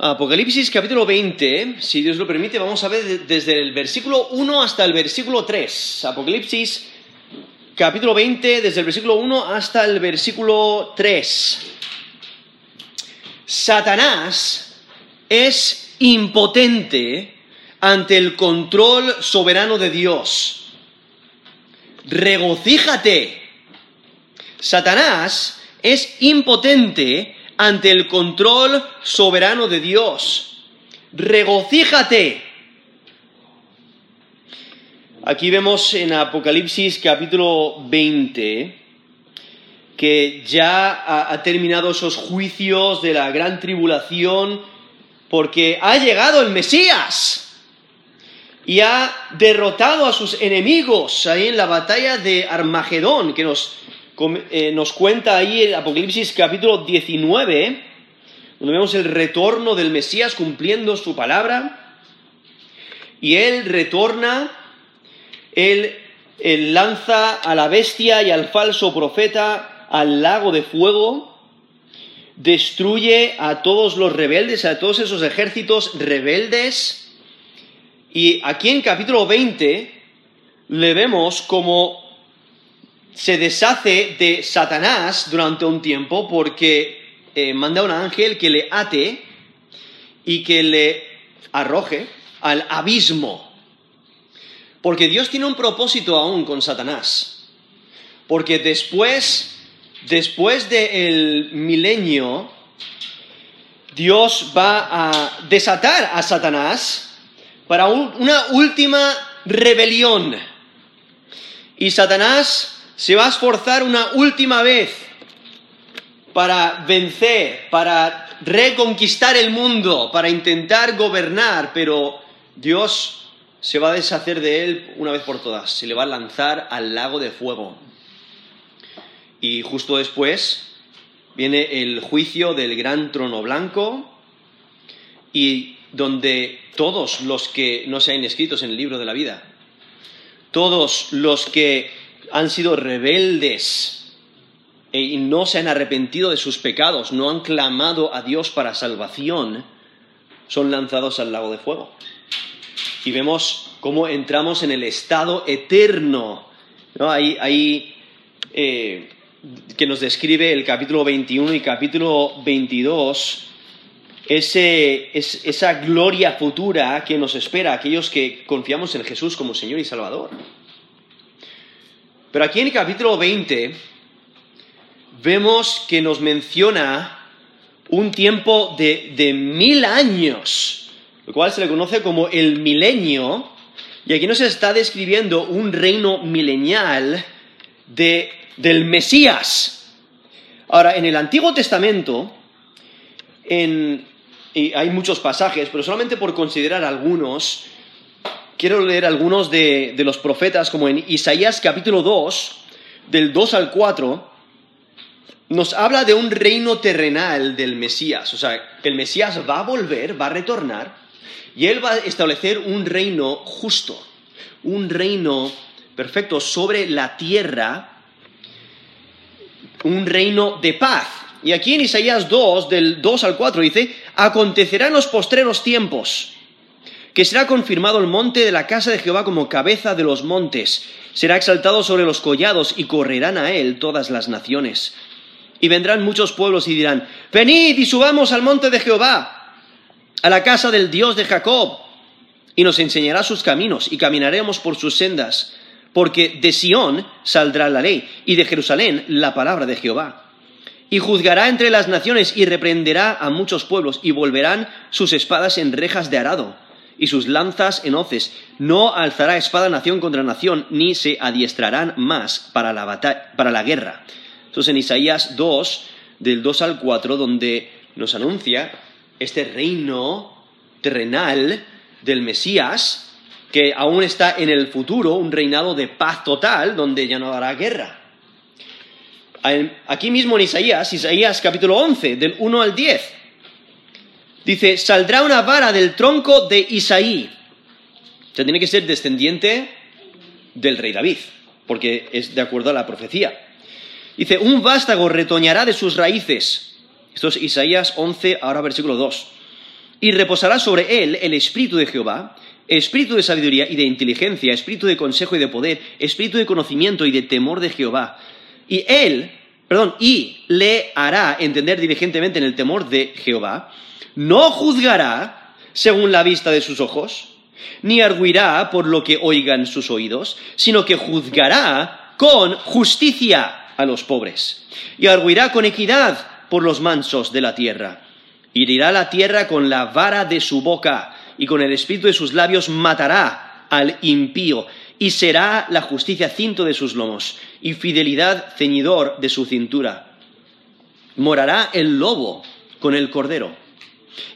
Apocalipsis capítulo 20, si Dios lo permite, vamos a ver de- desde el versículo 1 hasta el versículo 3. Apocalipsis capítulo 20, desde el versículo 1 hasta el versículo 3. Satanás es impotente ante el control soberano de Dios. Regocíjate. Satanás es impotente ante el control soberano de Dios. Regocíjate. Aquí vemos en Apocalipsis capítulo 20 que ya ha, ha terminado esos juicios de la gran tribulación porque ha llegado el Mesías y ha derrotado a sus enemigos ahí en la batalla de Armagedón, que nos, nos cuenta ahí el Apocalipsis capítulo 19, donde vemos el retorno del Mesías cumpliendo su palabra. Y él retorna, él, él lanza a la bestia y al falso profeta al lago de fuego, destruye a todos los rebeldes, a todos esos ejércitos rebeldes. Y aquí en capítulo 20 le vemos como se deshace de Satanás durante un tiempo porque eh, manda a un ángel que le ate y que le arroje al abismo. Porque Dios tiene un propósito aún con Satanás. Porque después, después del milenio, Dios va a desatar a Satanás para un- una última rebelión. Y Satanás se va a esforzar una última vez para vencer, para reconquistar el mundo, para intentar gobernar, pero Dios se va a deshacer de él una vez por todas, se le va a lanzar al lago de fuego. Y justo después viene el juicio del gran trono blanco y donde todos los que no se han inscritos en el libro de la vida, todos los que han sido rebeldes e- y no se han arrepentido de sus pecados, no han clamado a Dios para salvación, son lanzados al lago de fuego. Y vemos cómo entramos en el estado eterno. ¿no? Ahí, ahí, eh, que nos describe el capítulo 21 y capítulo 22, ese, es- esa gloria futura que nos espera a aquellos que confiamos en Jesús como Señor y Salvador. Pero aquí en el capítulo 20 vemos que nos menciona un tiempo de, de mil años, lo cual se le conoce como el milenio, y aquí nos está describiendo un reino milenial de, del Mesías. Ahora, en el Antiguo Testamento, en- y hay muchos pasajes, pero solamente por considerar algunos, quiero leer algunos de, de los profetas, como en Isaías capítulo 2, del 2 al 4, nos habla de un reino terrenal del Mesías. O sea, el Mesías va a volver, va a retornar, y él va a establecer un reino justo, un reino perfecto sobre la tierra, un reino de paz. Y aquí en Isaías 2, del 2 al 4, dice, acontecerá en los postreros tiempos que será confirmado el monte de la casa de Jehová como cabeza de los montes, será exaltado sobre los collados y correrán a él todas las naciones. Y vendrán muchos pueblos y dirán, venid y subamos al monte de Jehová, a la casa del Dios de Jacob, y nos enseñará sus caminos y caminaremos por sus sendas, porque de Sión saldrá la ley y de Jerusalén la palabra de Jehová. Y juzgará entre las naciones y reprenderá a muchos pueblos y volverán sus espadas en rejas de arado y sus lanzas en hoces. No alzará espada nación contra nación ni se adiestrarán más para la, para la guerra. Eso es en Isaías 2, del 2 al 4, donde nos anuncia este reino terrenal del Mesías, que aún está en el futuro, un reinado de paz total, donde ya no habrá guerra. Aquí mismo en Isaías, Isaías capítulo 11, del 1 al 10, dice, saldrá una vara del tronco de Isaí. O sea, tiene que ser descendiente del rey David, porque es de acuerdo a la profecía. Dice, un vástago retoñará de sus raíces. Esto es Isaías 11, ahora versículo 2. y reposará sobre él el espíritu de Jehová, espíritu de sabiduría y de inteligencia, espíritu de consejo y de poder, espíritu de conocimiento y de temor de Jehová. Y él, perdón, y le hará entender diligentemente en el temor de Jehová, no juzgará según la vista de sus ojos, ni arguirá por lo que oigan sus oídos, sino que juzgará con justicia a los pobres, y arguirá con equidad por los mansos de la tierra. Herirá la tierra con la vara de su boca, y con el espíritu de sus labios matará al impío, y será la justicia cinto de sus lomos, y fidelidad ceñidor de su cintura. Morará el lobo con el cordero,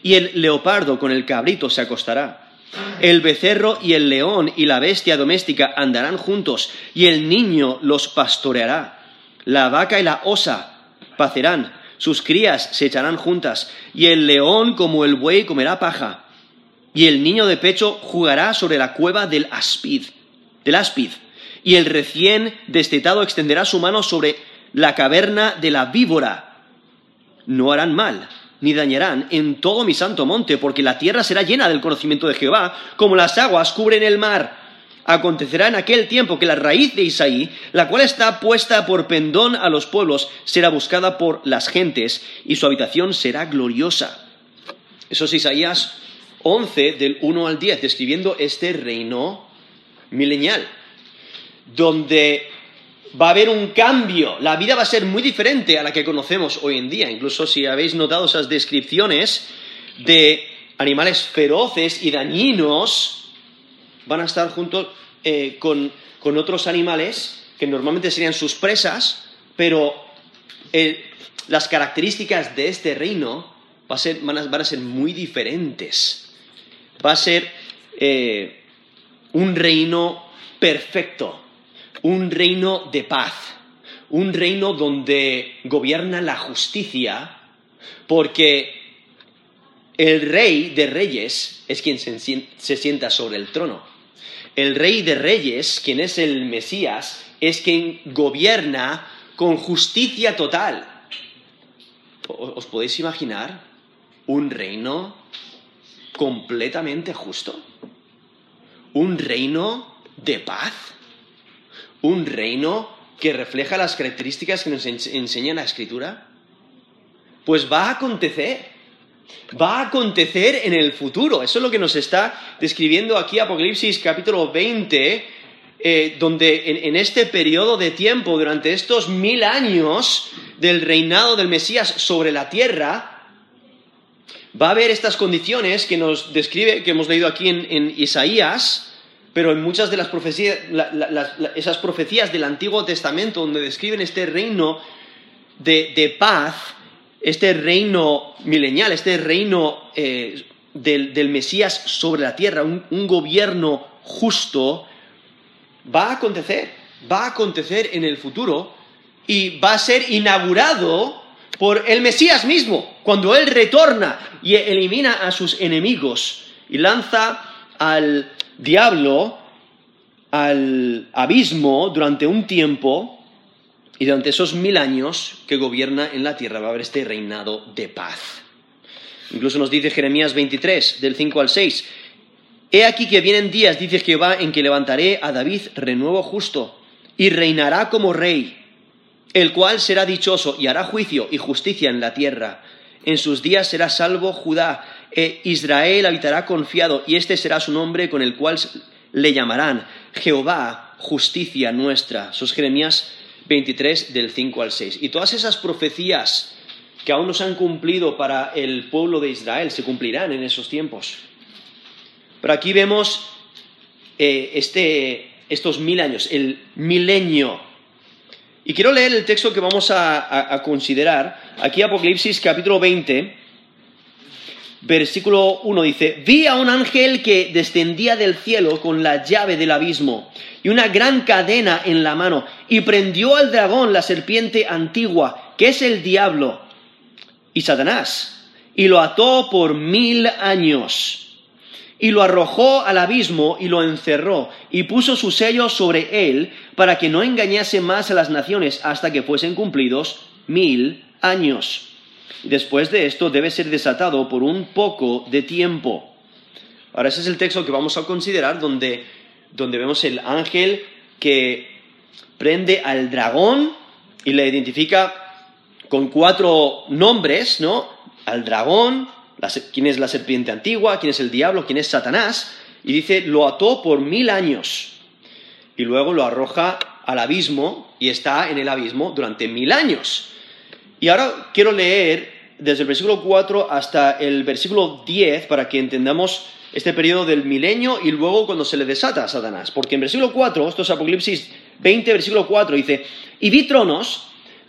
y el leopardo con el cabrito se acostará. El becerro y el león y la bestia doméstica andarán juntos, y el niño los pastoreará. La vaca y la osa pacerán, sus crías se echarán juntas, y el león como el buey comerá paja, y el niño de pecho jugará sobre la cueva del aspid, del áspid, y el recién destetado extenderá su mano sobre la caverna de la víbora. No harán mal, ni dañarán en todo mi santo monte, porque la tierra será llena del conocimiento de Jehová, como las aguas cubren el mar. Acontecerá en aquel tiempo que la raíz de Isaí, la cual está puesta por pendón a los pueblos, será buscada por las gentes, y su habitación será gloriosa. Eso es Isaías 11, del 1 al 10, describiendo este reino milenial, donde va a haber un cambio, la vida va a ser muy diferente a la que conocemos hoy en día. Incluso si habéis notado esas descripciones de animales feroces y dañinos, van a estar juntos eh, con, otros animales que normalmente serían sus presas, pero eh, las características de este reino van, a, ser muy diferentes. Va a ser eh, un reino perfecto, un reino de paz, un reino donde gobierna la justicia, porque el rey de reyes es quien se, sienta sobre el trono. El rey de reyes, quien es el Mesías, es quien gobierna con justicia total. ¿Os podéis imaginar un reino completamente justo? ¿Un reino de paz? un reino que refleja las características que nos enseña la escritura? Pues va a acontecer. Va a acontecer en el futuro. Eso es lo que nos está describiendo aquí Apocalipsis capítulo 20, eh, donde en, en, este periodo de tiempo, durante estos mil años del reinado del Mesías sobre la tierra, va a haber estas condiciones que nos describe, que hemos leído aquí en Isaías, pero en muchas de las profecías, esas profecías del Antiguo Testamento donde describen este reino de, paz, este reino milenial, este reino eh, del, Mesías sobre la tierra, un, un gobierno justo, va a acontecer, va a acontecer en el futuro y va a ser inaugurado por el Mesías mismo, cuando Él retorna y elimina a sus enemigos y lanza al, diablo al abismo durante un tiempo y durante esos mil años que gobierna en la tierra va a haber este reinado de paz. Incluso nos dice Jeremías 23, del 5 al 6, He aquí que vienen días, dice Jehová, en que levantaré a David renuevo justo y reinará como rey, el cual será dichoso y hará juicio y justicia en la tierra. En sus días será salvo Judá e Israel habitará confiado, y este será su nombre con el cual le llamarán Jehová, justicia nuestra. Sus Jeremías 23 del 5 al 6. Y todas esas profecías que aún no se han cumplido para el pueblo de Israel se cumplirán en esos tiempos. Pero aquí vemos eh, este, estos mil años, el milenio. Y quiero leer el texto que vamos a, considerar. Aquí Apocalipsis capítulo 20 versículo 1 dice, vi a un ángel que descendía del cielo con la llave del abismo y una gran cadena en la mano, y prendió al dragón, la serpiente antigua, que es el diablo y Satanás, y lo ató por mil años, y lo arrojó al abismo y lo encerró, y puso su sello sobre él, para que no engañase más a las naciones hasta que fuesen cumplidos mil años. después de esto debe ser desatado por un poco de tiempo. Ahora ese es el texto que vamos a considerar donde, donde vemos el ángel que prende al dragón y le identifica con cuatro nombres, ¿no? Al dragón, quién es la serpiente antigua, quién es el diablo, quién es Satanás, y dice, lo ató por mil años y luego lo arroja al abismo y está en el abismo durante mil años. Y ahora quiero leer desde el versículo 4 hasta el versículo 10 para que entendamos este periodo del milenio y luego cuando se le desata a Satanás. Porque en versículo 4, esto es Apocalipsis 20, versículo 4, dice, y vi tronos,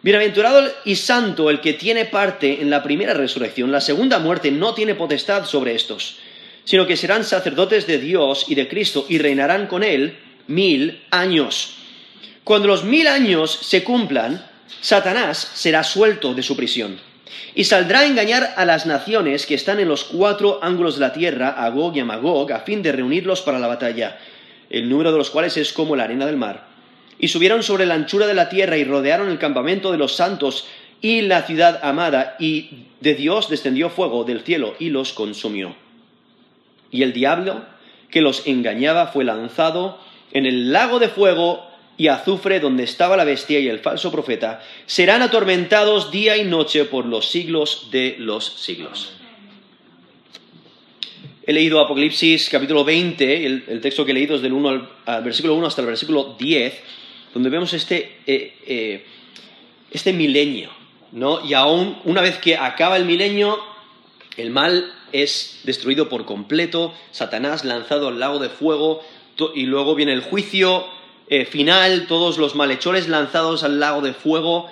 Bienaventurado y santo el que tiene parte en la primera resurrección. La segunda muerte no tiene potestad sobre estos, sino que serán sacerdotes de Dios y de Cristo y reinarán con él mil años. Cuando los mil años se cumplan, Satanás será suelto de su prisión y saldrá a engañar a las naciones que están en los cuatro ángulos de la tierra, a Gog y a Magog, a fin de reunirlos para la batalla, el número de los cuales es como la arena del mar. Y subieron sobre la anchura de la tierra y rodearon el campamento de los santos y la ciudad amada, y de Dios descendió fuego del cielo y los consumió. Y el diablo que los engañaba fue lanzado en el lago de fuego y azufre donde estaba la bestia y el falso profeta, serán atormentados día y noche por los siglos de los siglos. He leído Apocalipsis capítulo 20, el, texto que he leído es del 1 al, versículo 1 hasta el versículo 10, donde vemos este, eh, eh, este milenio, ¿no? Y aún una vez que acaba el milenio, el mal es destruido por completo, Satanás lanzado al lago de fuego, y luego viene el juicio, eh, final, todos los malhechores lanzados al lago de fuego.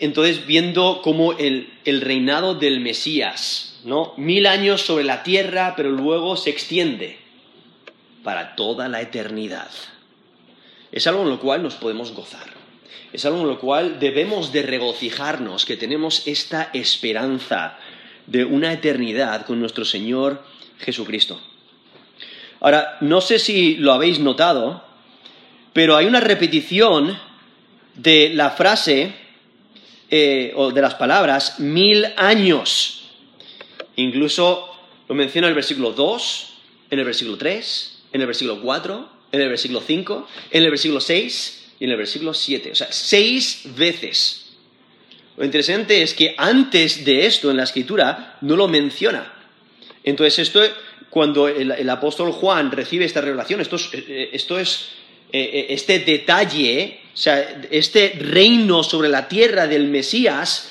Entonces, viendo cómo el, el, reinado del Mesías, ¿no? Mil años sobre la tierra, pero luego se extiende para toda la eternidad. Es algo en lo cual nos podemos gozar. Es algo en lo cual debemos de regocijarnos, que tenemos esta esperanza de una eternidad con nuestro Señor Jesucristo. Ahora, no sé si lo habéis notado, pero hay una repetición de la frase eh, o de las palabras mil años. Incluso lo menciona en el versículo 2, en el versículo 3, en el versículo 4, en el versículo 5, en el versículo 6 y en el versículo 7. O sea, seis veces. Lo interesante es que antes de esto en la escritura no lo menciona. Entonces esto cuando el, apóstol Juan recibe esta revelación, esto es, eh, eh, eh, este detalle, o sea, este reino sobre la tierra del Mesías,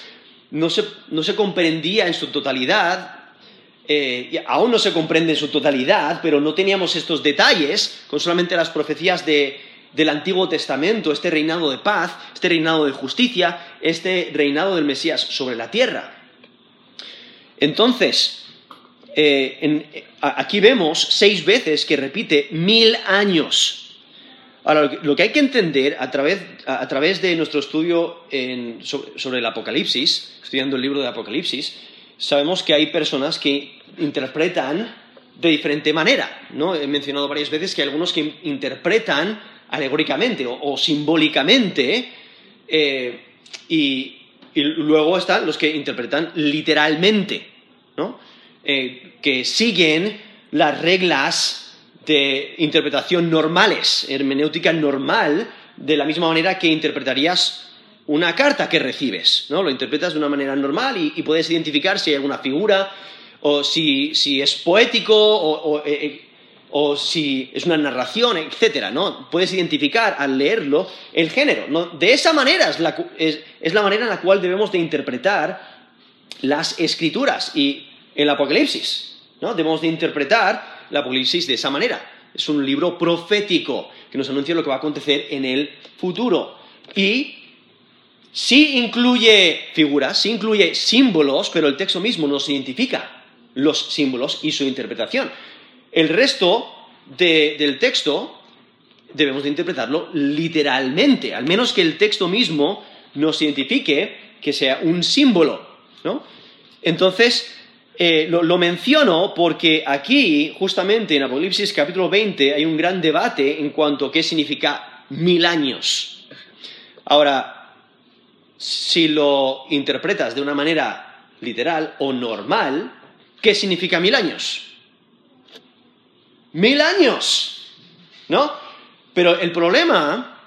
no se, comprendía en su totalidad, aún no se comprende en su totalidad, pero no teníamos estos detalles con solamente las profecías del Antiguo Testamento, este reinado de paz, este reinado de justicia, este reinado del Mesías sobre la tierra. Entonces, eh, aquí vemos seis veces que repite mil años. Ahora, lo que hay que entender a través, de nuestro estudio sobre, el Apocalipsis, estudiando el libro de Apocalipsis, sabemos que hay personas que interpretan de diferente manera. ¿no? He mencionado varias veces que hay algunos que interpretan alegóricamente o, simbólicamente eh, y, luego están los que interpretan literalmente. ¿no? Eh, que siguen las reglas de interpretación normales, hermenéutica normal, de la misma manera que interpretarías una carta que recibes, ¿no? Lo interpretas de una manera normal y, puedes identificar si hay alguna figura o si, es poético eh, eh, o, si es una narración, etcétera, ¿no? Puedes identificar al leerlo el género. De esa manera es la, es la manera en la cual debemos de interpretar las escrituras y el Apocalipsis. ¿no? Debemos de interpretar el Apocalipsis de esa manera. Es un libro profético que nos anuncia lo que va a acontecer en el futuro. Y sí incluye figuras, sí incluye símbolos, pero el texto mismo nos identifica los símbolos y su interpretación. El resto del texto debemos de interpretarlo literalmente, al menos que el texto mismo nos identifique que sea un símbolo. Entonces, eh, lo, menciono porque aquí, justamente en Apocalipsis capítulo 20, hay un gran debate en cuanto a qué significa mil años. Ahora, si lo interpretas de una manera literal o normal, ¿qué significa mil años? Mil años, ¿no? Pero el problema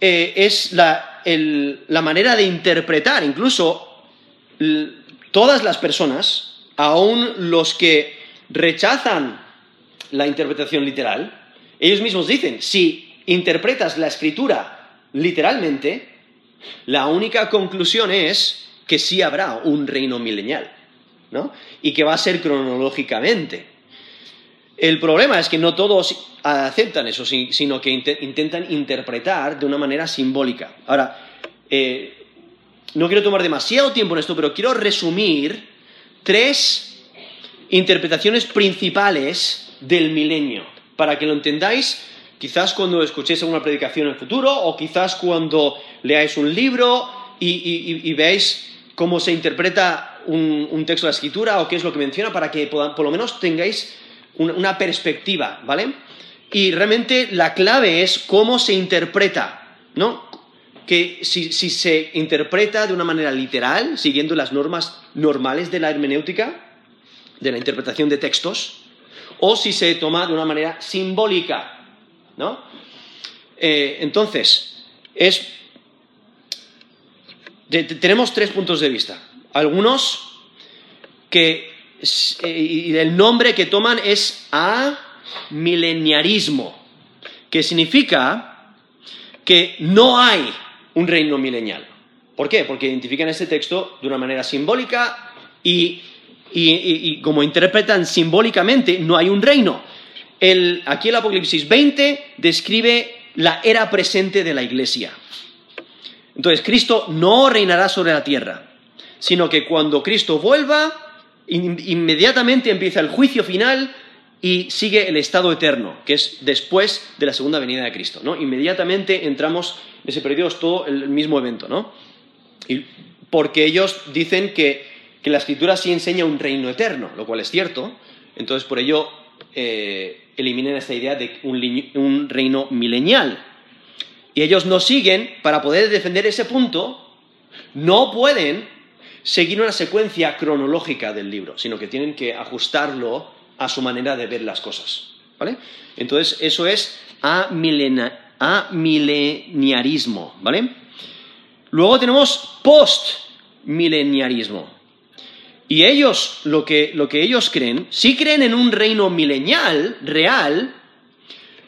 eh, es la, la, manera de interpretar, incluso todas las personas, aun los que rechazan la interpretación literal, ellos mismos dicen, si interpretas la escritura literalmente, la única conclusión es que sí habrá un reino milenial, ¿no? Y que va a ser cronológicamente. El problema es que no todos aceptan eso, sino que intentan interpretar de una manera simbólica. Ahora, eh, no quiero tomar demasiado tiempo en esto, pero quiero resumir tres interpretaciones principales del milenio, para que lo entendáis quizás cuando escuchéis alguna predicación en el futuro o quizás cuando leáis un libro y, veáis cómo se interpreta un, texto de la escritura o qué es lo que menciona para que por lo menos tengáis una perspectiva, ¿vale? Y realmente la clave es cómo se interpreta, ¿no? Que si, se interpreta de una manera literal, siguiendo las normas normales de la hermenéutica, de la interpretación de textos, o si se toma de una manera simbólica, ¿no? Eh, entonces, es, tenemos tres puntos de vista. Algunos que eh, y el nombre que toman es amileniarismo, que significa que no hay un reino milenial. ¿Por qué? Porque identifican este texto de una manera simbólica y, como interpretan simbólicamente, no hay un reino. Aquí el Apocalipsis 20 describe la era presente de la iglesia. Entonces, Cristo no reinará sobre la tierra, sino que cuando Cristo vuelva, inmediatamente empieza el juicio final y sigue el estado eterno, que es después de la segunda venida de Cristo, ¿no? Inmediatamente entramos en ese periodo, es todo el mismo evento, ¿no? Y porque ellos dicen que, la escritura sí enseña un reino eterno, lo cual es cierto, entonces por ello eh, eliminan esta idea de un, reino milenial. Y ellos no siguen, para poder defender ese punto, no pueden seguir una secuencia cronológica del libro, sino que tienen que ajustarlo a su manera de ver las cosas. ¿Vale? Entonces, eso es amileniarismo. ¿Vale? Luego tenemos postmileniarismo. Y ellos, lo que, lo que ellos creen, sí creen en un reino milenial, real,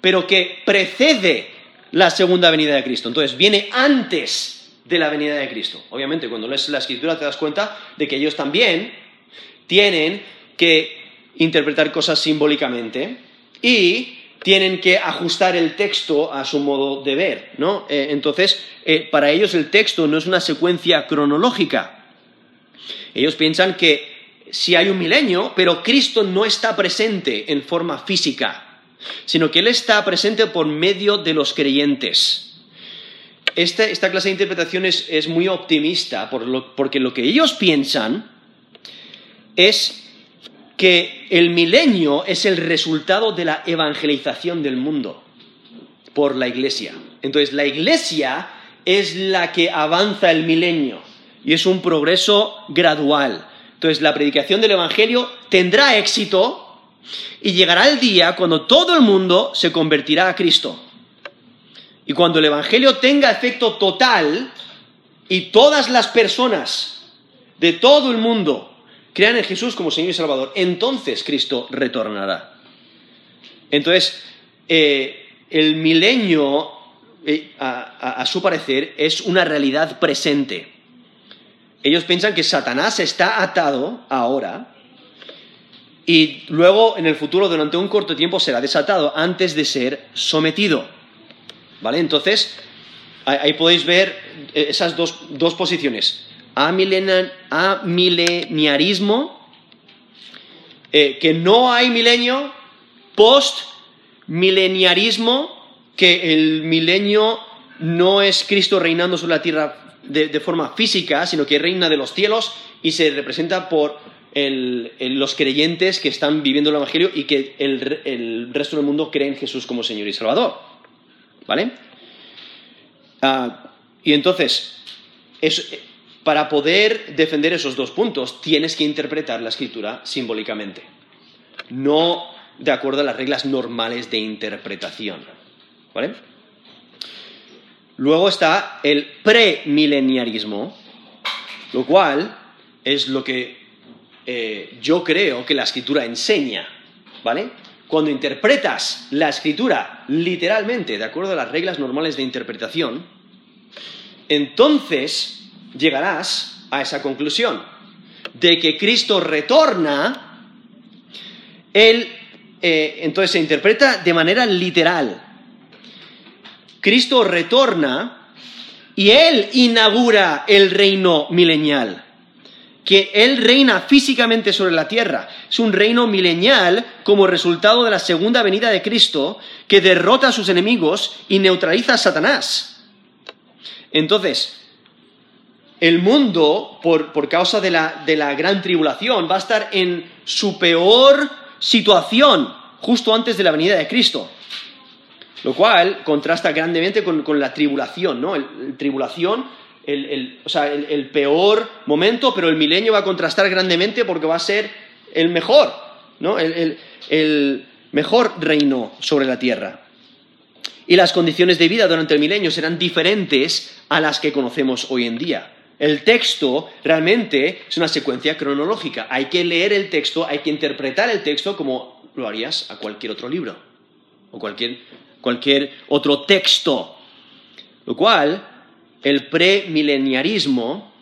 pero que precede la segunda venida de Cristo. Entonces, viene antes de la venida de Cristo. Obviamente, cuando lees la escritura te das cuenta de que ellos también tienen que interpretar cosas simbólicamente y tienen que ajustar el texto a su modo de ver, ¿no? Eh, entonces, eh, para ellos el texto no es una secuencia cronológica. Ellos piensan que si hay un milenio, pero Cristo no está presente en forma física, sino que Él está presente por medio de los creyentes. Esta, clase de interpretación es, muy optimista porque lo que ellos piensan es que el milenio es el resultado de la evangelización del mundo por la iglesia. Entonces, la iglesia es la que avanza el milenio y es un progreso gradual. Entonces, la predicación del evangelio tendrá éxito y llegará el día cuando todo el mundo se convertirá a Cristo. Y cuando el Evangelio tenga efecto total y todas las personas de todo el mundo crean en Jesús como Señor y Salvador, entonces Cristo retornará. Entonces, eh, el milenio, eh, a, su parecer, es una realidad presente. Ellos piensan que Satanás está atado ahora y luego en el futuro, durante un corto tiempo, será desatado antes de ser sometido. ¿Vale? Entonces, ahí podéis ver eh, esas dos, posiciones. Amileniarismo eh, que no hay milenio, post-mileniarismo, que el milenio no es Cristo reinando sobre la tierra de, forma física, sino que reina de los cielos y se representa por los creyentes que están viviendo el Evangelio y que el, resto del mundo cree en Jesús como Señor y Salvador. ¿Vale? Ah, y entonces, para poder defender esos dos puntos, tienes que interpretar la escritura simbólicamente, no de acuerdo a las reglas normales de interpretación. ¿Vale? Luego está el premileniarismo, lo cual es lo que eh, yo creo que la escritura enseña, ¿vale? Cuando interpretas la escritura literalmente, de acuerdo a las reglas normales de interpretación, entonces llegarás a esa conclusión de que Cristo retorna, él eh, entonces se interpreta de manera literal, Cristo retorna y Él inaugura el reino milenial. Que Él reina físicamente sobre la tierra. Es un reino milenial como resultado de la segunda venida de Cristo que derrota a sus enemigos y neutraliza a Satanás. Entonces, el mundo, por, causa de la, de la gran tribulación, va a estar en su peor situación justo antes de la venida de Cristo. Lo cual contrasta grandemente con, la tribulación, ¿no? El, tribulación, el, o sea, el, peor momento, pero el milenio va a contrastar grandemente porque va a ser el mejor, ¿no? el mejor reino sobre la tierra. Y las condiciones de vida durante el milenio serán diferentes a las que conocemos hoy en día. El texto realmente es una secuencia cronológica. Hay que leer el texto, hay que interpretar el texto como lo harías a cualquier otro libro o cualquier cualquier otro texto. Lo cual, el premileniarismo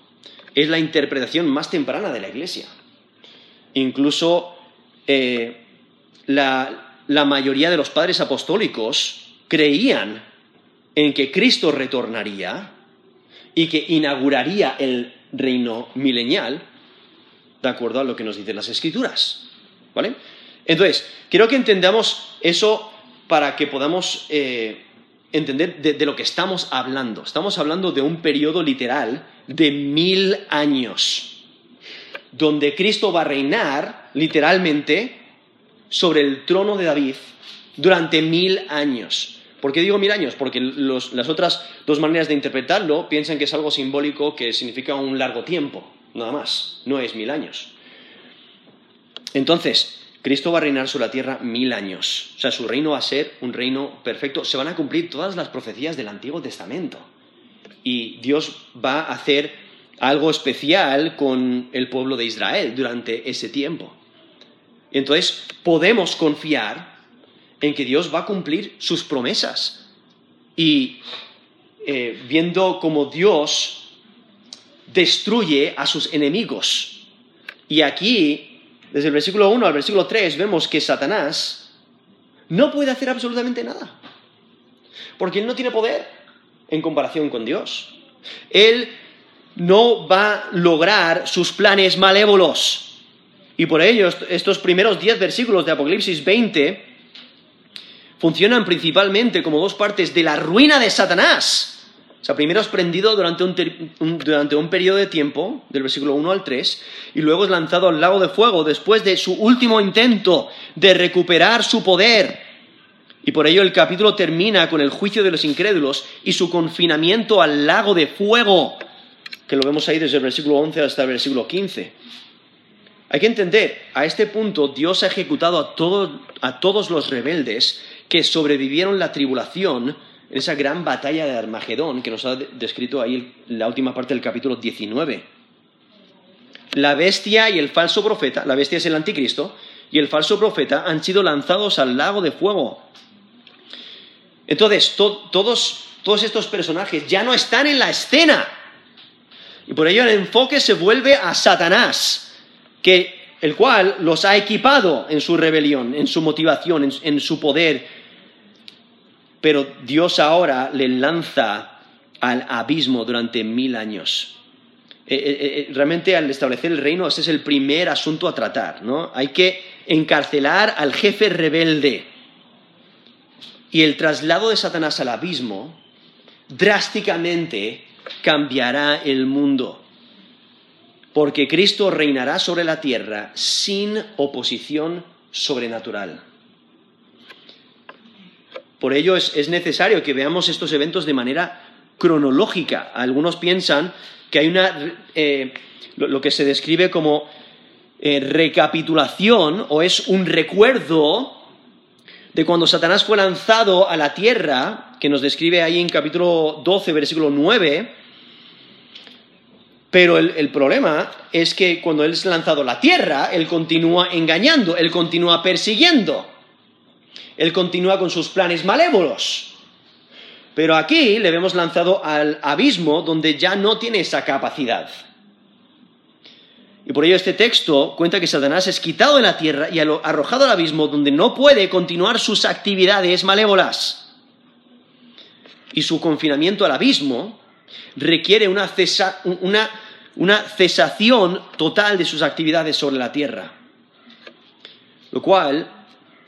es la interpretación más temprana de la Iglesia. Incluso eh, la, la mayoría de los padres apostólicos creían en que Cristo retornaría y que inauguraría el reino milenial, de acuerdo a lo que nos dicen las escrituras. ¿Vale? Entonces, quiero que entendamos eso para que podamos eh, entender de, lo que estamos hablando. Estamos hablando de un periodo literal de mil años, donde Cristo va a reinar literalmente sobre el trono de David durante mil años. ¿Por qué digo mil años? Porque las otras dos maneras de interpretarlo piensan que es algo simbólico que significa un largo tiempo, nada más, no es mil años. Entonces, Cristo va a reinar sobre la tierra mil años. O sea, su reino va a ser un reino perfecto. Se van a cumplir todas las profecías del Antiguo Testamento. Y Dios va a hacer algo especial con el pueblo de Israel durante ese tiempo. Entonces podemos confiar en que Dios va a cumplir sus promesas. Y eh, viendo cómo Dios destruye a sus enemigos. Y aquí desde el versículo 1 al versículo 3 vemos que Satanás no puede hacer absolutamente nada. Porque él no tiene poder en comparación con Dios. Él no va a lograr sus planes malévolos. Y por ello estos primeros 10 versículos de Apocalipsis 20 funcionan principalmente como dos partes de la ruina de Satanás sea, primero es prendido durante un, durante un periodo de tiempo, del versículo 1 al 3, y luego es lanzado al lago de fuego después de su último intento de recuperar su poder. Y por ello el capítulo termina con el juicio de los incrédulos y su confinamiento al lago de fuego, que lo vemos ahí desde el versículo 11 hasta el versículo 15. Hay que entender, a este punto Dios ha ejecutado a, a todos los rebeldes que sobrevivieron la tribulación esa gran batalla de Armagedón que nos ha descrito ahí la última parte del capítulo 19. La bestia y el falso profeta, la bestia es el anticristo, y el falso profeta han sido lanzados al lago de fuego. Entonces, todos, todos estos personajes ya no están en la escena. Y por ello el enfoque se vuelve a Satanás, que, el cual los ha equipado en su rebelión, en su motivación, en su poder, pero Dios ahora le lanza al abismo durante mil años. Eh, eh, eh, realmente al establecer el reino ese es el primer asunto a tratar, ¿no? Hay que encarcelar al jefe rebelde y el traslado de Satanás al abismo drásticamente cambiará el mundo, porque Cristo reinará sobre la tierra sin oposición sobrenatural. Por ello es, necesario que veamos estos eventos de manera cronológica. Algunos piensan que hay una, eh, lo, que se describe como eh, recapitulación o es un recuerdo de cuando Satanás fue lanzado a la tierra, que nos describe ahí en capítulo 12, versículo 9. Pero el, el, problema es que cuando él es lanzado a la tierra, él continúa engañando, él continúa persiguiendo, él continúa con sus planes malévolos. Pero aquí le vemos lanzado al abismo donde ya no tiene esa capacidad. Y por ello este texto cuenta que Satanás es quitado de la tierra y arrojado al abismo donde no puede continuar sus actividades malévolas. Y su confinamiento al abismo requiere una, una cesación total de sus actividades sobre la tierra. Lo cual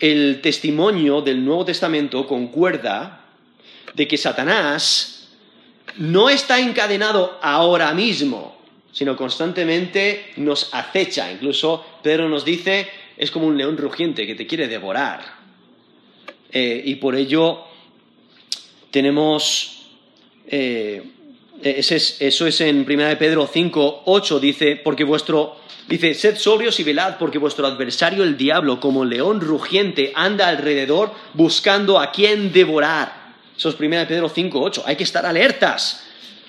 el testimonio del Nuevo Testamento concuerda de que Satanás no está encadenado ahora mismo sino constantemente nos acecha. Incluso Pedro nos dice, es como un león rugiente que te quiere devorar. Eh, y por ello tenemos, eh, eso es en 1 Pedro 5, 8, dice, porque vuestro, dice, sed sobrios y velad, porque vuestro adversario el diablo, como león rugiente, anda alrededor buscando a quien devorar. Eso es 1 Pedro 5, 8. Hay que estar alertas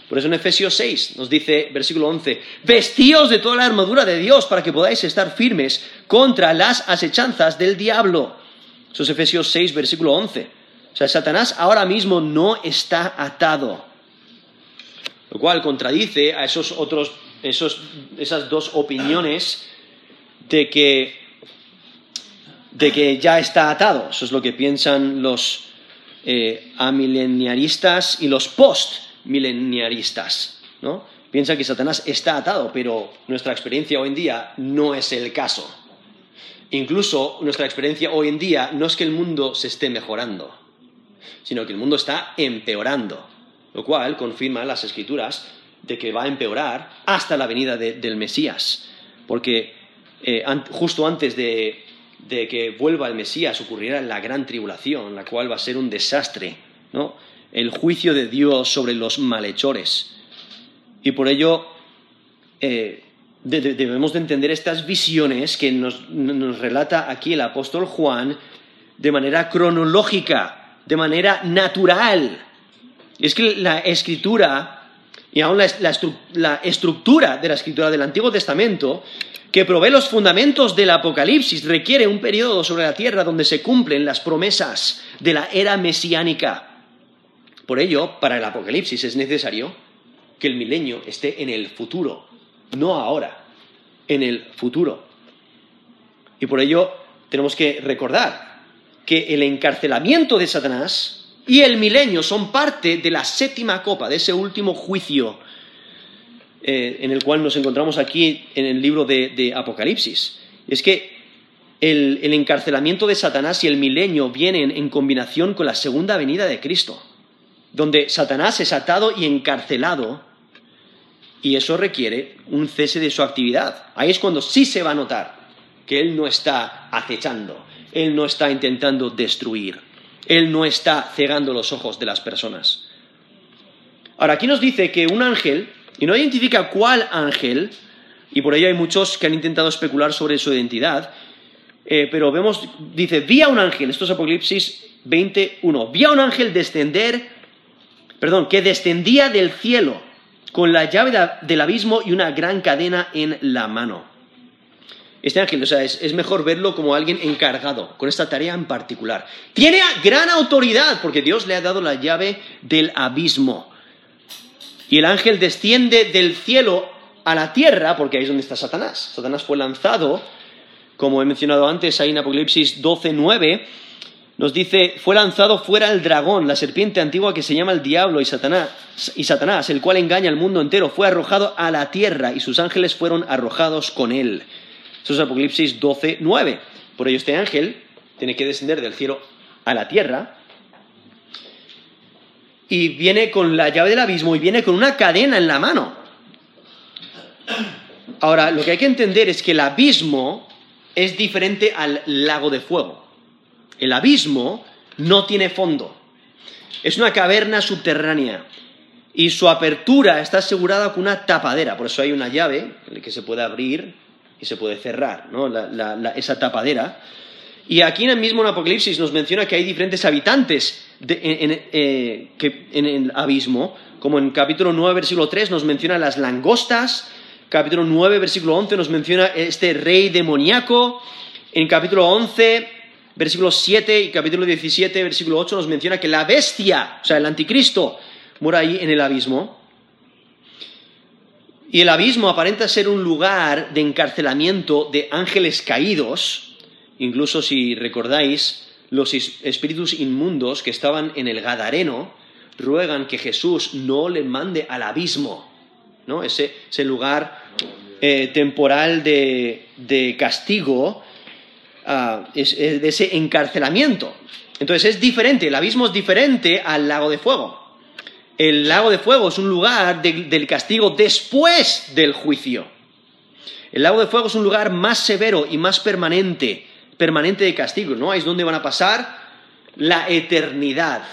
por eso en Efesios 6 nos dice, versículo 11, vestíos de toda la armadura de Dios para que podáis estar firmes contra las asechanzas del diablo. Eso es Efesios 6, versículo 11. O sea, Satanás ahora mismo no está atado. Lo cual contradice a esos otros, esas dos opiniones de que, de que ya está atado. Eso es lo que piensan los eh, amileniaristas y los post mileniaristas, ¿no? Piensa que Satanás está atado, pero nuestra experiencia hoy en día no es el caso. Incluso nuestra experiencia hoy en día no es que el mundo se esté mejorando, sino que el mundo está empeorando, lo cual confirma las escrituras de que va a empeorar hasta la venida del Mesías, porque eh, justo antes de, que vuelva el Mesías ocurrirá la gran tribulación, la cual va a ser un desastre, ¿no? el juicio de Dios sobre los malhechores. Y por ello eh, debemos de entender estas visiones que nos, relata aquí el apóstol Juan de manera cronológica, de manera natural. Es que la escritura, y aún la, estructura de la escritura del Antiguo Testamento, que provee los fundamentos del Apocalipsis, requiere un periodo sobre la tierra donde se cumplen las promesas de la era mesiánica. Por ello, para el Apocalipsis es necesario que el milenio esté en el futuro, no ahora, en el futuro. Y por ello tenemos que recordar que el encarcelamiento de Satanás y el milenio son parte de la séptima copa, de ese último juicio eh, en el cual nos encontramos aquí en el libro de, Apocalipsis. Es que el, el, encarcelamiento de Satanás y el milenio vienen en combinación con la segunda venida de Cristo donde Satanás es atado y encarcelado, y eso requiere un cese de su actividad. Ahí es cuando sí se va a notar que él no está acechando, él no está intentando destruir, él no está cegando los ojos de las personas. Ahora, aquí nos dice que un ángel, y no identifica cuál ángel, y por ello hay muchos que han intentado especular sobre su identidad, eh, pero vemos, dice, vi a un ángel, esto es Apocalipsis 21, vi a un ángel descender perdón, que descendía del cielo con la llave del abismo y una gran cadena en la mano. Este ángel, o sea, es, mejor verlo como alguien encargado con esta tarea en particular. Tiene gran autoridad porque Dios le ha dado la llave del abismo. Y el ángel desciende del cielo a la tierra porque ahí es donde está Satanás. Satanás fue lanzado, como he mencionado antes ahí en Apocalipsis 12, 9, nos dice, fue lanzado fuera el dragón, la serpiente antigua que se llama el diablo y Satanás, y Satanás, el cual engaña al mundo entero, fue arrojado a la tierra y sus ángeles fueron arrojados con él. Eso es Apocalipsis 12, 9. Por ello este ángel tiene que descender del cielo a la tierra y viene con la llave del abismo y viene con una cadena en la mano. Ahora, lo que hay que entender es que el abismo es diferente al lago de fuego. El abismo no tiene fondo. Es una caverna subterránea y su apertura está asegurada con una tapadera. Por eso hay una llave que se puede abrir y se puede cerrar, ¿no? esa tapadera. Y aquí en el mismo Apocalipsis nos menciona que hay diferentes habitantes en, eh, en el abismo, como en capítulo 9, versículo 3 nos menciona las langostas, capítulo 9, versículo 11 nos menciona este rey demoníaco, en capítulo 11, versículo 7 y capítulo 17, versículo 8 nos menciona que la bestia, o sea, el anticristo, mora ahí en el abismo. Y el abismo aparenta ser un lugar de encarcelamiento de ángeles caídos, incluso si recordáis, los espíritus inmundos que estaban en el Gadareno ruegan que Jesús no le mande al abismo, ¿no? ese, lugar eh, temporal de, castigo, ah, de ese encarcelamiento. Entonces es diferente, el abismo es diferente al lago de fuego. El lago de fuego es un lugar del castigo después del juicio. El lago de fuego es un lugar más severo y más permanente permanente de castigo, ¿no? Es donde van a pasar la eternidad,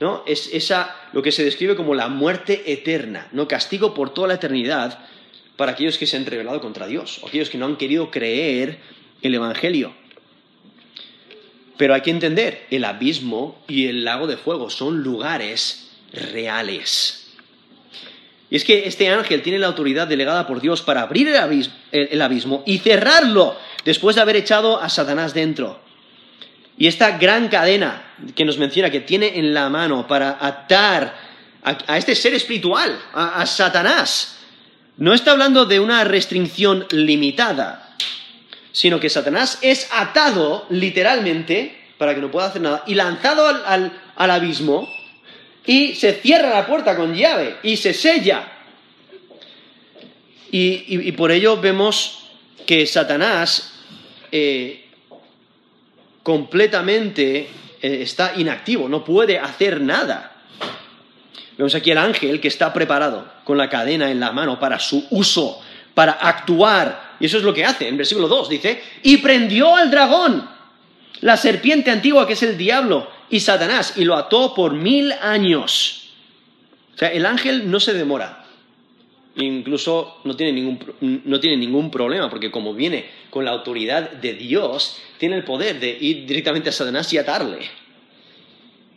¿no? Es esa, lo que se describe como la muerte eterna, ¿no? Castigo por toda la eternidad para aquellos que se han rebelado contra Dios, o aquellos que no han querido creer el Evangelio. Pero hay que entender, el abismo y el lago de fuego son lugares reales. Y es que este ángel tiene la autoridad delegada por Dios para abrir el abismo, y cerrarlo después de haber echado a Satanás dentro. Y esta gran cadena que nos menciona que tiene en la mano para atar a, este ser espiritual, a, Satanás, no está hablando de una restricción limitada, sino que Satanás es atado literalmente para que no pueda hacer nada y lanzado al, abismo y se cierra la puerta con llave y se sella. y por ello vemos que Satanás eh, completamente eh, está inactivo, no puede hacer nada. Vemos aquí el ángel que está preparado con la cadena en la mano para su uso, para actuar. Y eso es lo que hace. En versículo 2 dice, y prendió al dragón, la serpiente antigua que es el diablo y Satanás, y lo ató por mil años. O sea, el ángel no se demora incluso no tiene, ningún, no tiene ningún problema, porque como viene con la autoridad de Dios, tiene el poder de ir directamente a Satanás y atarle.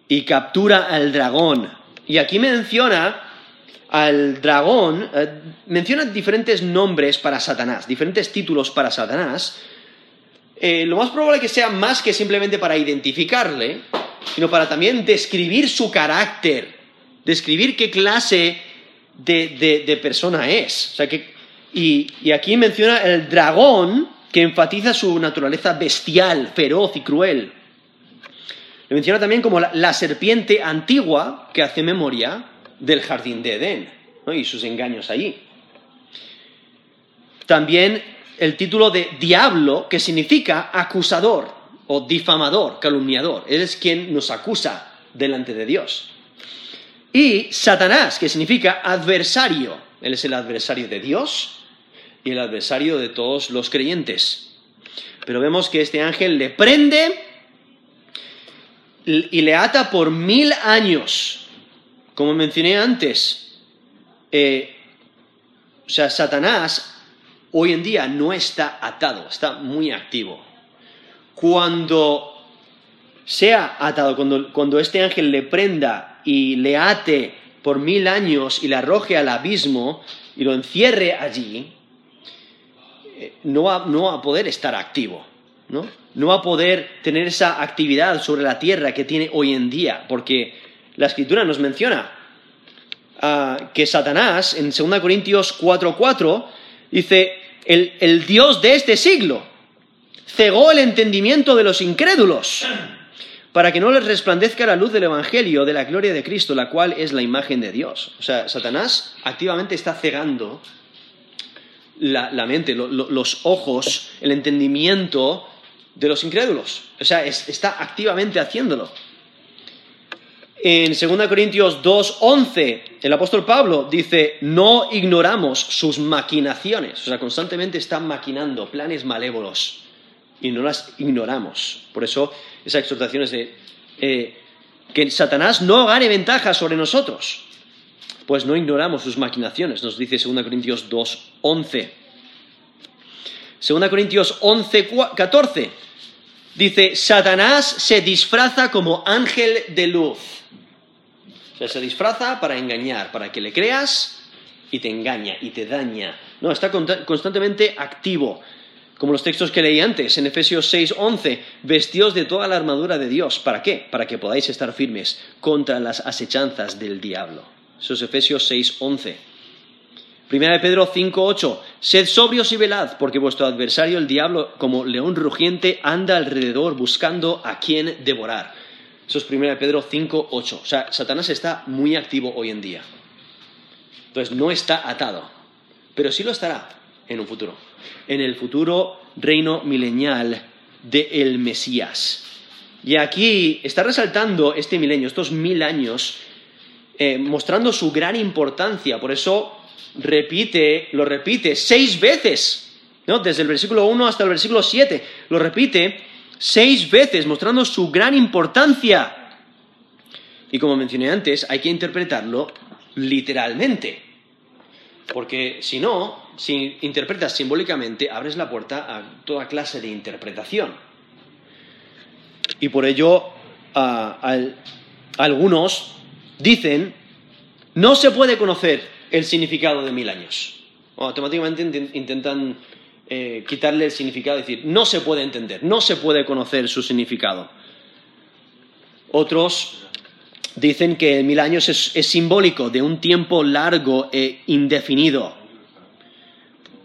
Y captura al dragón. Y aquí menciona al dragón, eh, menciona diferentes nombres para Satanás, diferentes títulos para Satanás. Eh, lo más probable que sea más que simplemente para identificarle, sino para también describir su carácter, describir qué clase de, persona es. y, aquí menciona el dragón que enfatiza su naturaleza bestial, feroz y cruel. Le menciona también como la, serpiente antigua que hace memoria del jardín de Edén y sus engaños allí. También el título de diablo, que significa acusador o difamador, calumniador. Él es quien nos acusa delante de Dios. Y Satanás, que significa adversario. Él es el adversario de Dios y el adversario de todos los creyentes. Pero vemos que este ángel le prende y le ata por mil años. Como mencioné antes, eh, o sea, Satanás hoy en día no está atado, está muy activo. Cuando sea atado, cuando, cuando este ángel le prenda y le ate por mil años y le arroje al abismo y lo encierre allí, eh, no va, no a poder estar activo, ¿no? No va a poder tener esa actividad sobre la tierra que tiene hoy en día, porque la escritura nos menciona ah, que Satanás, en 2 Corintios 4:4, dice, el, el Dios de este siglo cegó el entendimiento de los incrédulos para que no les resplandezca la luz del Evangelio de la gloria de Cristo, la cual es la imagen de Dios. O sea, Satanás activamente está cegando la, mente, los ojos, el entendimiento de los incrédulos. O sea, está activamente haciéndolo. En 2 Corintios 2.11, el apóstol Pablo dice, no ignoramos sus maquinaciones. O sea, constantemente está maquinando planes malévolos y no las ignoramos. Por eso esa exhortación es de eh, que Satanás no gane ventaja sobre nosotros. Pues no ignoramos sus maquinaciones, nos dice 2 Corintios 2.11. 2 Corintios 11.14 dice, Satanás se disfraza como ángel de luz se disfraza para engañar, para que le creas y te engaña y te daña. No, está constantemente activo. Como los textos que leí antes, en Efesios 6:11, vestidos de toda la armadura de Dios. ¿Para qué? Para que podáis estar firmes contra las asechanzas del diablo. Eso es Efesios 6:11. Primera de Pedro 5:8, sed sobrios y velad, porque vuestro adversario el diablo, como león rugiente, anda alrededor buscando a quien devorar. Eso es 1 Pedro 5, 8. O sea, Satanás está muy activo hoy en día. Entonces, no está atado. Pero sí lo estará en un futuro. En el futuro reino milenial del Mesías. Y aquí está resaltando este milenio, estos mil años, eh, mostrando su gran importancia. Por eso repite, lo repite seis veces, ¿no? desde el versículo 1 hasta el versículo 7. Lo repite seis veces, mostrando su gran importancia. Y como mencioné antes, hay que interpretarlo literalmente. Porque si no, si interpretas simbólicamente, abres la puerta a toda clase de interpretación. Y por ello, algunos dicen, no se puede conocer el significado de mil años. O automáticamente intentan eh, quitarle el significado, es decir, no se puede entender, no se puede conocer su significado. Otros dicen que mil años es, simbólico de un tiempo largo e indefinido.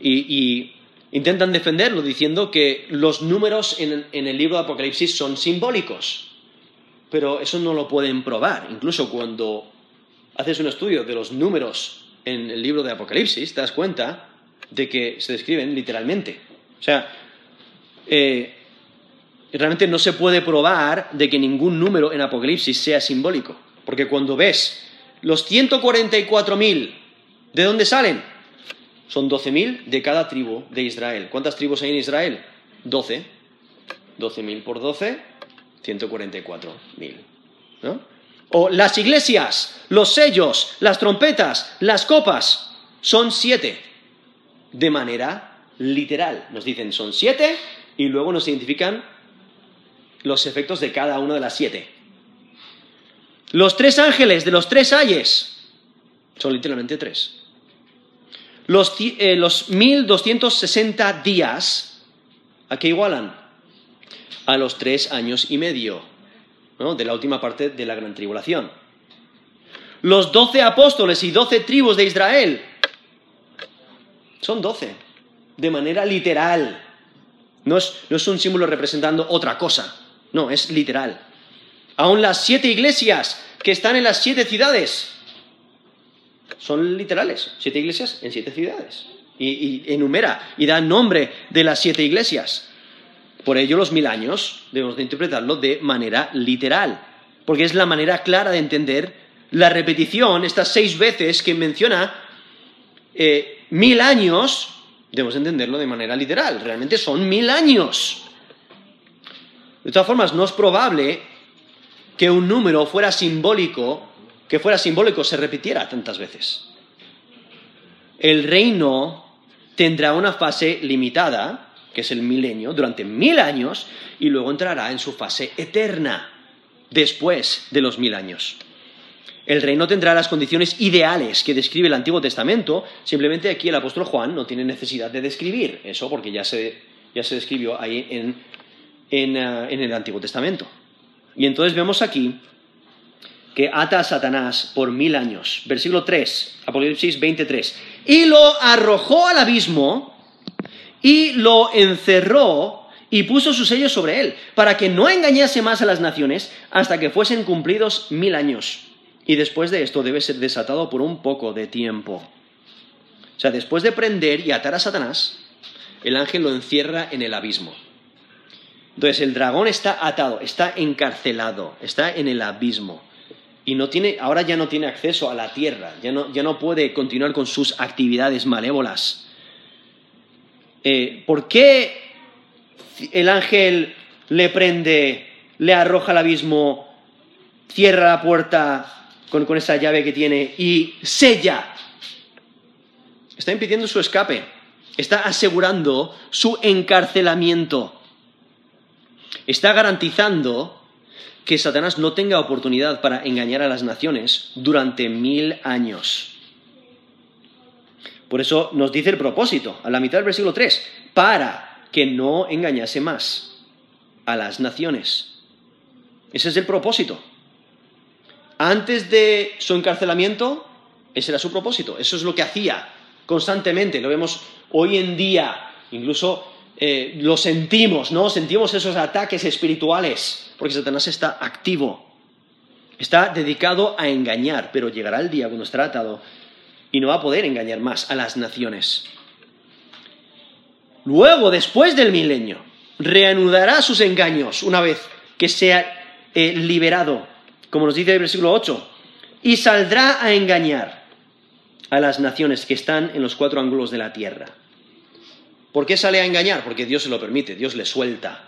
Y, intentan defenderlo diciendo que los números en, el libro de Apocalipsis son simbólicos. Pero eso no lo pueden probar. Incluso cuando haces un estudio de los números en el libro de Apocalipsis, te das cuenta de que se describen literalmente. O sea, eh, realmente no se puede probar de que ningún número en Apocalipsis sea simbólico. Porque cuando ves los 144.000, ¿de dónde salen? Son 12.000 de cada tribu de Israel. ¿Cuántas tribus hay en Israel? 12. 12.000 por 12, 144.000. ¿no? O las iglesias, los sellos, las trompetas, las copas, son siete de manera literal. Nos dicen son siete y luego nos identifican los efectos de cada una de las siete. Los tres ángeles de los tres ayes son literalmente tres. Los, eh, los 1260 días, ¿a qué igualan? A los tres años y medio de la última parte de la gran tribulación. Los doce apóstoles y doce tribus de Israel son doce, de manera literal. No es, un símbolo representando otra cosa, no, es literal. Aún las siete iglesias que están en las siete ciudades son literales, siete iglesias en siete ciudades. Y, enumera y da nombre de las siete iglesias. Por ello los mil años debemos de interpretarlo de manera literal, porque es la manera clara de entender la repetición, estas seis veces que menciona eh, mil años, debemos entenderlo de manera literal, realmente son mil años. De todas formas, no es probable que un número fuera simbólico, que fuera simbólico se repitiera tantas veces. El reino tendrá una fase limitada, que es el milenio, durante mil años, y luego entrará en su fase eterna, después de los mil años. El reino tendrá las condiciones ideales que describe el Antiguo Testamento, simplemente aquí el apóstol Juan no tiene necesidad de describir eso porque ya se, describió ahí en, ah, en el Antiguo Testamento. Y entonces vemos aquí que ata a Satanás por mil años. Versículo 3, Apocalipsis 23. Y lo arrojó al abismo y lo encerró y puso su sello sobre él, para que no engañase más a las naciones hasta que fuesen cumplidos mil años. Y después de esto debe ser desatado por un poco de tiempo. O sea, después de prender y atar a Satanás, el ángel lo encierra en el abismo. Entonces el dragón está atado, está encarcelado, está en el abismo y no tiene, ahora ya no tiene acceso a la tierra, ya no, ya no puede continuar con sus actividades malévolas. Eh, ¿Por qué el ángel le prende, le arroja al abismo, cierra la puerta con, con esa llave que tiene y sella? Está impidiendo su escape, está asegurando su encarcelamiento, está garantizando que Satanás no tenga oportunidad para engañar a las naciones durante mil años. Por eso nos dice el propósito, a la mitad del versículo 3, para que no engañase más a las naciones. Ese es el propósito. Antes de su encarcelamiento, ese era su propósito. Eso es lo que hacía constantemente. Lo vemos hoy en día, incluso eh, lo sentimos, ¿no? Sentimos esos ataques espirituales, porque Satanás está activo, está dedicado a engañar, pero llegará el día cuando estará atado y no va a poder engañar más a las naciones. Luego, después del milenio, reanudará sus engaños una vez que sea eh, liberado, como nos dice el versículo 8, y saldrá a engañar a las naciones que están en los cuatro ángulos de la tierra. ¿Por qué sale a engañar? Porque Dios se lo permite, Dios le suelta.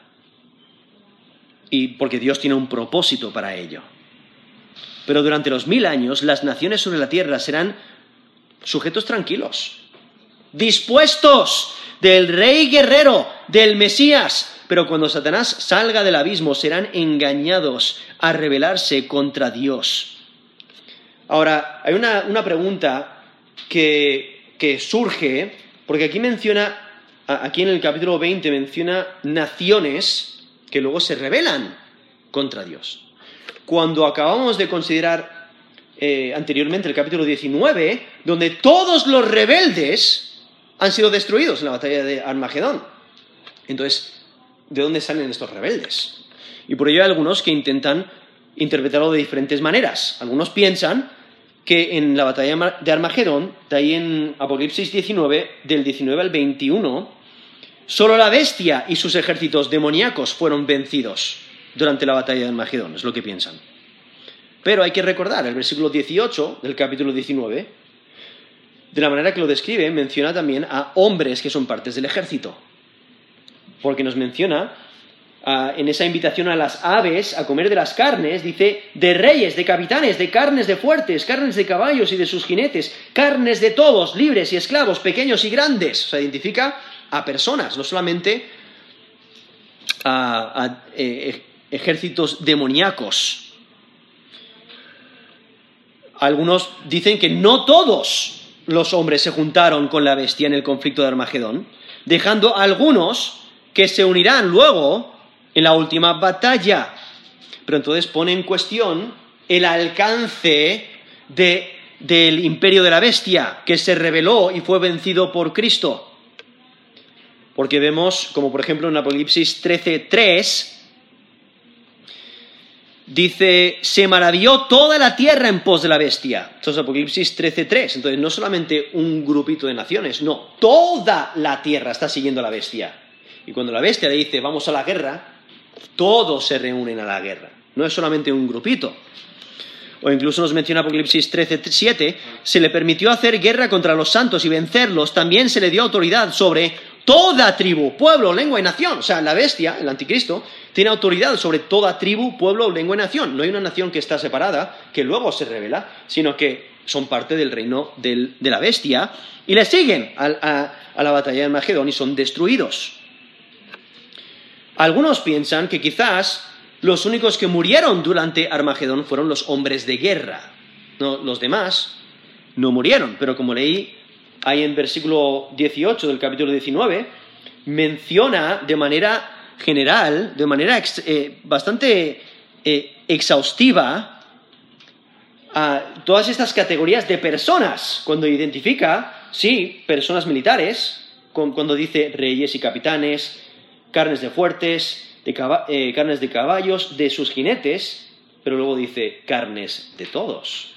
Y porque Dios tiene un propósito para ello. Pero durante los mil años las naciones sobre la tierra serán sujetos tranquilos, dispuestos del rey guerrero, del Mesías. Pero cuando Satanás salga del abismo serán engañados a rebelarse contra Dios. Ahora, hay una, pregunta que, que surge, porque aquí menciona aquí en el capítulo 20 menciona naciones que luego se rebelan contra Dios. Cuando acabamos de considerar eh, anteriormente el capítulo 19, donde todos los rebeldes han sido destruidos en la batalla de Armagedón. Entonces, ¿de dónde salen estos rebeldes? Y por ello hay algunos que intentan interpretarlo de diferentes maneras. Algunos piensan que en la batalla de Armagedón, de ahí en Apocalipsis 19, del 19 al 21, Solo la bestia y sus ejércitos demoníacos fueron vencidos durante la batalla de Armagedón, es lo que piensan. Pero hay que recordar, el versículo 18 del capítulo 19, de la manera que lo describe, menciona también a hombres que son partes del ejército. Porque nos menciona ah, en esa invitación a las aves a comer de las carnes, dice, de reyes, de capitanes, de carnes de fuertes, carnes de caballos y de sus jinetes, carnes de todos, libres y esclavos, pequeños y grandes. Se identifica a personas, no solamente a, eh, ejércitos demoníacos. Algunos dicen que no todos los hombres se juntaron con la bestia en el conflicto de Armagedón, dejando a algunos que se unirán luego en la última batalla. Pero entonces pone en cuestión el alcance del imperio de la bestia, que se rebeló y fue vencido por Cristo porque vemos, como por ejemplo en Apocalipsis 13.3, dice, se maravilló toda la tierra en pos de la bestia. Esto es Apocalipsis 13.3. Entonces, no solamente un grupito de naciones, no, toda la tierra está siguiendo a la bestia. Y cuando la bestia le dice, vamos a la guerra, todos se reúnen a la guerra. No es solamente un grupito. O incluso nos menciona Apocalipsis 13.7, se le permitió hacer guerra contra los santos y vencerlos. También se le dio autoridad sobre toda tribu, pueblo, lengua y nación. O sea, la bestia, el anticristo, tiene autoridad sobre toda tribu, pueblo, lengua y nación. No hay una nación que está separada, que luego se revela, sino que son parte del reino de la bestia y le siguen a, la batalla de Magedón y son destruidos. Algunos piensan que quizás los únicos que murieron durante Armagedón fueron los hombres de guerra. No, los demás no murieron, pero como leí ahí en versículo 18 del capítulo 19, menciona de manera general, de manera eh, bastante eh, exhaustiva, todas estas categorías de personas, cuando identifica, sí, personas militares, cuando dice reyes y capitanes, carnes de fuertes, de eh, carnes de caballos, de sus jinetes, pero luego dice carnes de todos,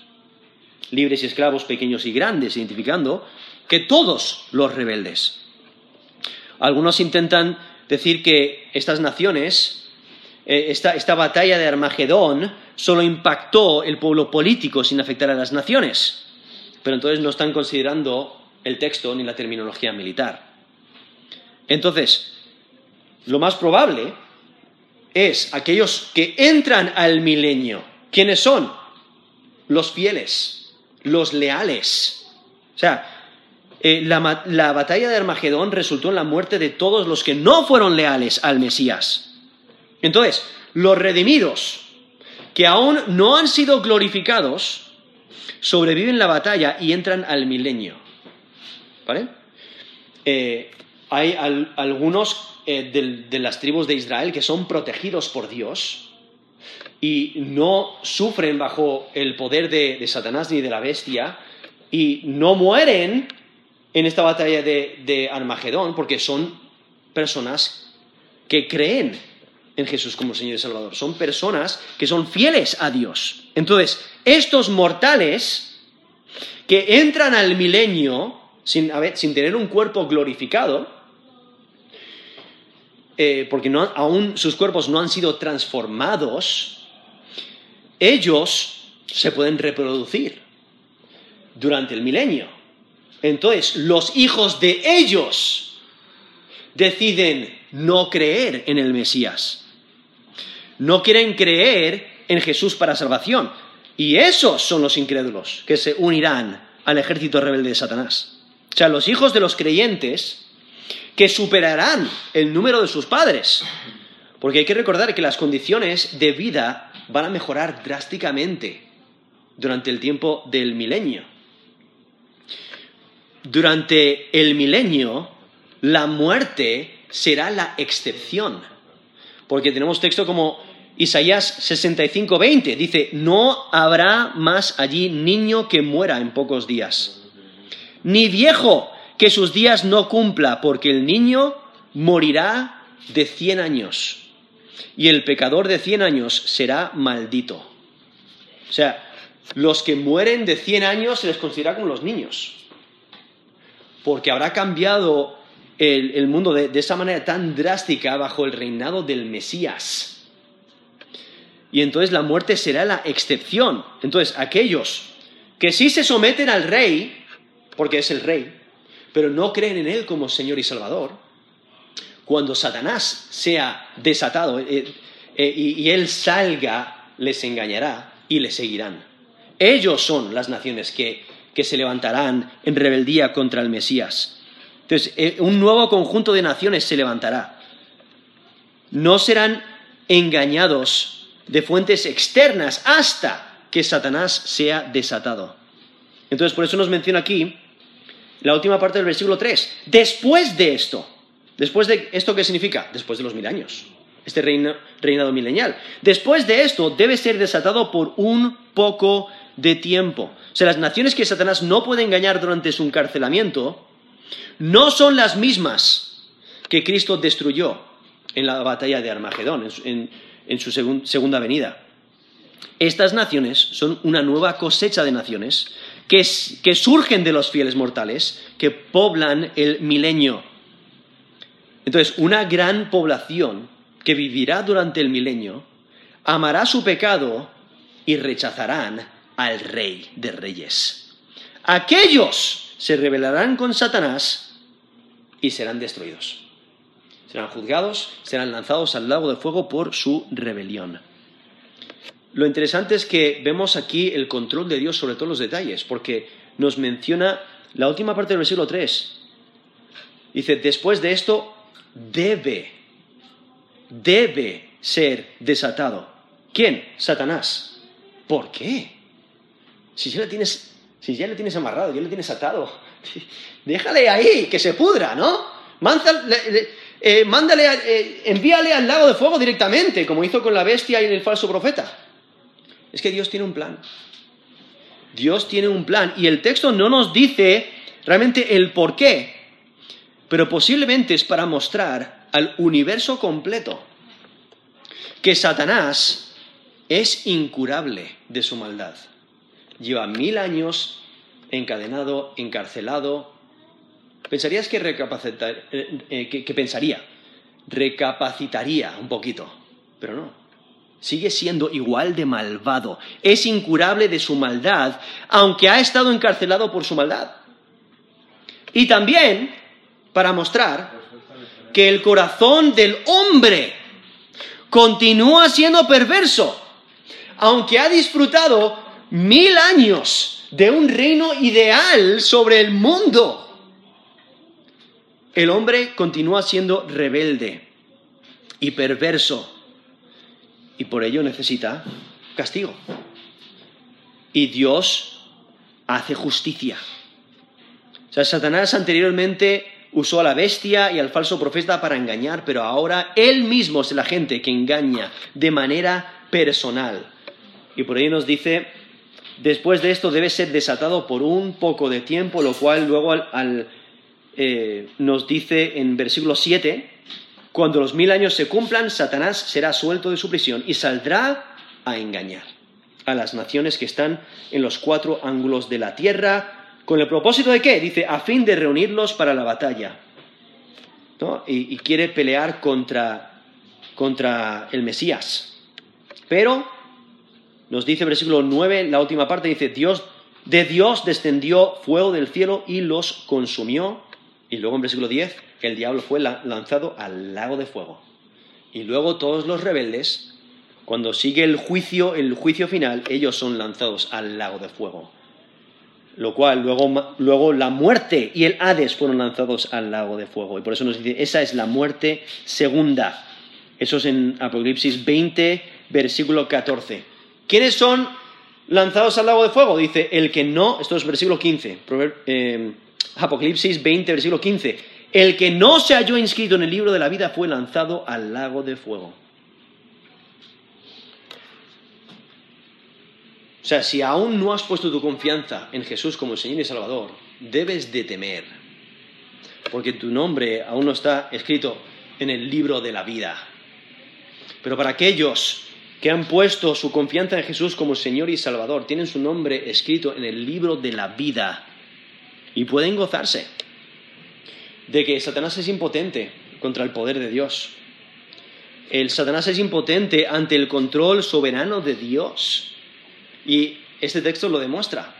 libres y esclavos, pequeños y grandes, identificando que todos los rebeldes. Algunos intentan decir que estas naciones, eh, esta, batalla de Armagedón, solo impactó el pueblo político sin afectar a las naciones. Pero entonces no están considerando el texto ni la terminología militar. Entonces, lo más probable es aquellos que entran al milenio. ¿Quiénes son? Los fieles, los leales. O sea, eh, la, la batalla de Armagedón resultó en la muerte de todos los que no fueron leales al Mesías. Entonces, los redimidos, que aún no han sido glorificados, sobreviven la batalla y entran al milenio. ¿Vale? Eh, hay algunos eh, de, las tribus de Israel que son protegidos por Dios y no sufren bajo el poder de, Satanás ni de la bestia y no mueren en esta batalla de, Armagedón porque son personas que creen en Jesús como Señor y Salvador. Son personas que son fieles a Dios. Entonces, estos mortales que entran al milenio sin, tener un cuerpo glorificado, eh, porque aún sus cuerpos no han sido transformados, ellos se pueden reproducir durante el milenio. Entonces, los hijos de ellos deciden no creer en el Mesías. No quieren creer en Jesús para salvación. Y esos son los incrédulos que se unirán al ejército rebelde de Satanás. O sea, los hijos de los creyentes que superarán el número de sus padres. Porque hay que recordar que las condiciones de vida van a mejorar drásticamente durante el tiempo del milenio. Durante el milenio, la muerte será la excepción. Porque tenemos texto como Isaías 65, 20. Dice, no habrá más allí niño que muera en pocos días ni viejo que sus días no cumpla, porque el niño morirá de cien años, y el pecador de cien años será maldito. O sea, los que mueren de cien años se les considera como los niños, porque habrá cambiado el, mundo de, esa manera tan drástica bajo el reinado del Mesías. Y entonces la muerte será la excepción. Entonces, aquellos que sí se someten al rey, porque es el rey, pero no creen en él como Señor y Salvador, cuando Satanás sea desatado eh, eh, y, él salga, les engañará y le seguirán. Ellos son las naciones que, que se levantarán en rebeldía contra el Mesías. Entonces, eh, un nuevo conjunto de naciones se levantará. No serán engañados de fuentes externas hasta que Satanás sea desatado. Entonces, por eso nos menciona aquí la última parte del versículo 3. Después de esto, después de esto, ¿qué significa? Después de los mil años, este reinado milenial. Después de esto, debe ser desatado por un poco de tiempo. O sea, las naciones que Satanás no puede engañar durante su encarcelamiento no son las mismas que Cristo destruyó en la batalla de Armagedón, en, su segunda venida. Estas naciones son una nueva cosecha de naciones que, surgen de los fieles mortales, que poblan el milenio. Entonces, una gran población que vivirá durante el milenio amará su pecado y rechazarán al rey de reyes. Aquellos se rebelarán con Satanás y serán destruidos. Serán juzgados, serán lanzados al lago de fuego por su rebelión. Lo interesante es que vemos aquí el control de Dios sobre todos los detalles, porque nos menciona la última parte del versículo 3. Dice, después de esto debe, debe ser desatado. ¿Quién? Satanás. ¿Por qué? Si ya le tienes, si ya le tienes amarrado, ya le tienes atado, déjale ahí, que se pudra, ¿no? Mándale, eh, mándale eh, envíale al lago de fuego directamente, como hizo con la bestia y el falso profeta. Es que Dios tiene un plan. Dios tiene un plan y el texto no nos dice realmente el por qué, pero posiblemente es para mostrar al universo completo que Satanás es incurable de su maldad. Lleva mil años encadenado, encarcelado. ¿Pensarías que, recapacitar, eh, eh, que pensaría? recapacitaría un poquito, pero no. Sigue siendo igual de malvado. Es incurable de su maldad, aunque ha estado encarcelado por su maldad. Y también para mostrar que el corazón del hombre continúa siendo perverso, aunque ha disfrutado mil años de un reino ideal sobre el mundo. El hombre continúa siendo rebelde y perverso y por ello necesita castigo. Y Dios hace justicia. O sea, Satanás anteriormente usó a la bestia y al falso profeta para engañar, pero ahora él mismo es la gente que engaña de manera personal. Y por ello nos dice, después de esto debe ser desatado por un poco de tiempo, lo cual luego eh, nos dice en versículo 7, cuando los mil años se cumplan, Satanás será suelto de su prisión y saldrá a engañar a las naciones que están en los cuatro ángulos de la tierra, ¿Con el propósito de qué? Dice, a fin de reunirlos para la batalla. Y, quiere pelear contra, contra el Mesías. Pero, nos dice versículo 9, la última parte, dice, Dios, de Dios descendió fuego del cielo y los consumió. Y luego en versículo 10, el diablo fue lanzado al lago de fuego. Y luego todos los rebeldes, cuando sigue el juicio, el juicio final, ellos son lanzados al lago de fuego lo cual luego, luego la muerte y el Hades fueron lanzados al lago de fuego. Y por eso nos dice, esa es la muerte segunda. Eso es en Apocalipsis 20, versículo 14. ¿Quiénes son lanzados al lago de fuego? Dice, el que no, esto es versículo 15, eh, Apocalipsis 20, versículo 15. El que no se halló inscrito en el libro de la vida fue lanzado al lago de fuego. O sea, si aún no has puesto tu confianza en Jesús como Señor y Salvador, debes de temer, porque tu nombre aún no está escrito en el libro de la vida. Pero para aquellos que han puesto su confianza en Jesús como Señor y Salvador, tienen su nombre escrito en el libro de la vida y pueden gozarse de que Satanás es impotente contra el poder de Dios. El Satanás es impotente ante el control soberano de Dios. Y este texto lo demuestra,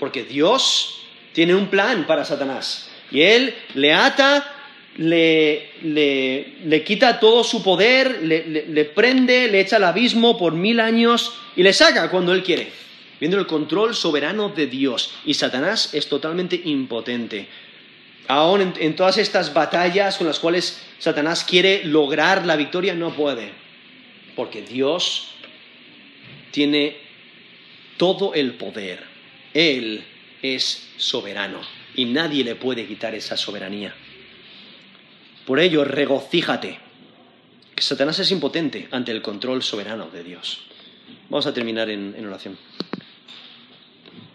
porque Dios tiene un plan para Satanás. Y él le ata, le, le, quita todo su poder, le, prende, le echa al abismo por mil años y le saca cuando él quiere, viendo el control soberano de Dios. Y Satanás es totalmente impotente. Aún en, en todas estas batallas con las cuales Satanás quiere lograr la victoria, no puede, porque Dios tiene todo el poder. Él es soberano y nadie le puede quitar esa soberanía. Por ello, regocíjate, Satanás es impotente ante el control soberano de Dios. Vamos a terminar en, en oración.